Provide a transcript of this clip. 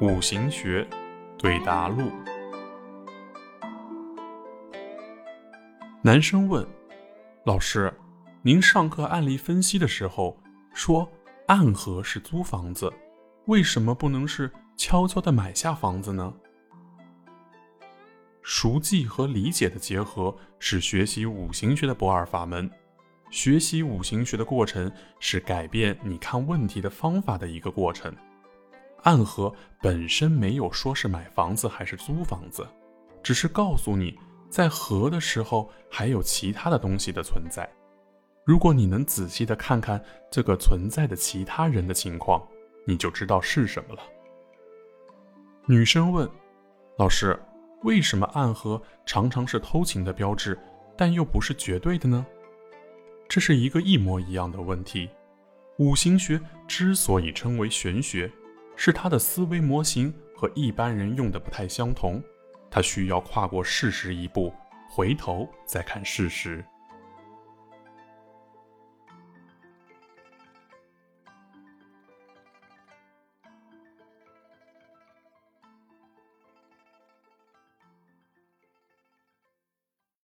五行学对答录。男生问：“老师，您上课案例分析的时候说暗合是租房子，为什么不能是悄悄的买下房子呢？”熟记和理解的结合是学习五行学的不二法门。学习五行学的过程是改变你看问题的方法的一个过程。暗合本身没有说是买房子还是租房子，只是告诉你在合的时候还有其他的东西的存在。如果你能仔细的看看这个存在的其他人的情况，你就知道是什么了。女生问：“老师，为什么暗合常常是偷情的标志，但又不是绝对的呢？”这是一个一模一样的问题。五行学之所以称为玄学。是他的思维模型和一般人用的不太相同，他需要跨过事实一步，回头再看事实。